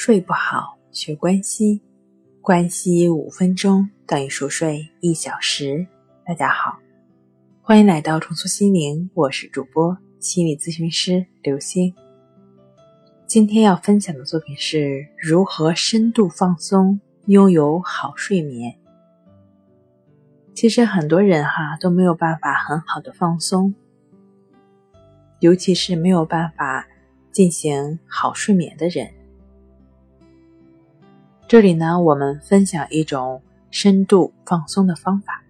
睡不好，学关西，关西五分钟等于熟睡一小时。大家好，欢迎来到重塑心灵，我是主播心理咨询师刘星。今天要分享的作品是如何深度放松，拥有好睡眠。其实很多人哈都没有办法很好的放松，尤其是没有办法进行好睡眠的人。这里呢，我们分享一种深度放松的方法。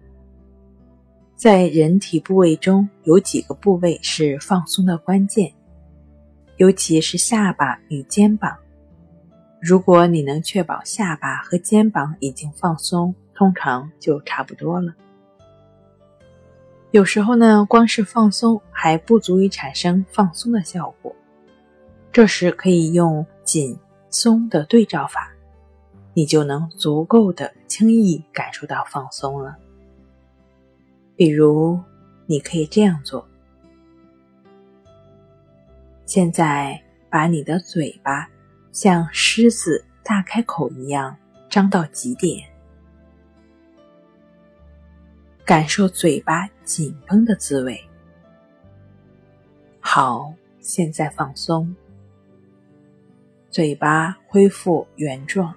在人体部位中有几个部位是放松的关键，尤其是下巴与肩膀。如果你能确保下巴和肩膀已经放松，通常就差不多了。有时候呢，光是放松还不足以产生放松的效果，这时可以用紧松的对照法。你就能足够的轻易感受到放松了。比如，你可以这样做：现在把你的嘴巴像狮子大开口一样张到极点，感受嘴巴紧绷的滋味。好，现在放松，嘴巴恢复原状。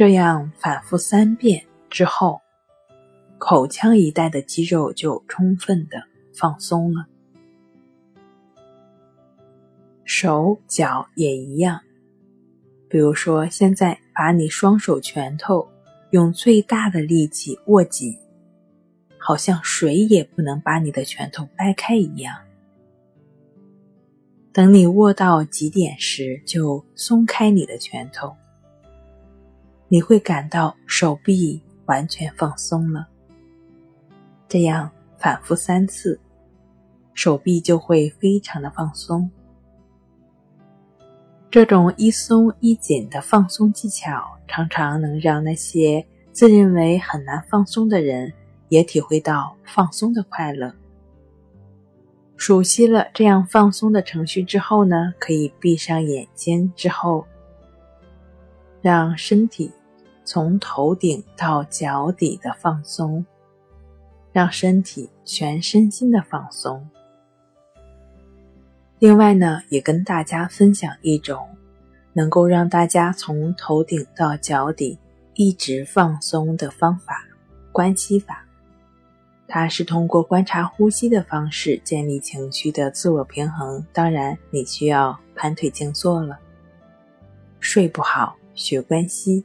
这样反复三遍之后，口腔一带的肌肉就充分的放松了。手脚也一样。比如说，现在把你双手拳头用最大的力气握紧，好像谁也不能把你的拳头掰开一样。等你握到极点时，就松开你的拳头。你会感到手臂完全放松了。这样反复三次，手臂就会非常的放松。这种一松一紧的放松技巧，常常能让那些自认为很难放松的人也体会到放松的快乐。熟悉了这样放松的程序之后呢，可以闭上眼睛，之后让身体。从头顶到脚底的放松，让身体全身心的放松。另外呢，也跟大家分享一种能够让大家从头顶到脚底一直放松的方法——关系法。它是通过观察呼吸的方式建立情绪的自我平衡。当然，你需要盘腿静坐了。睡不好，学关系。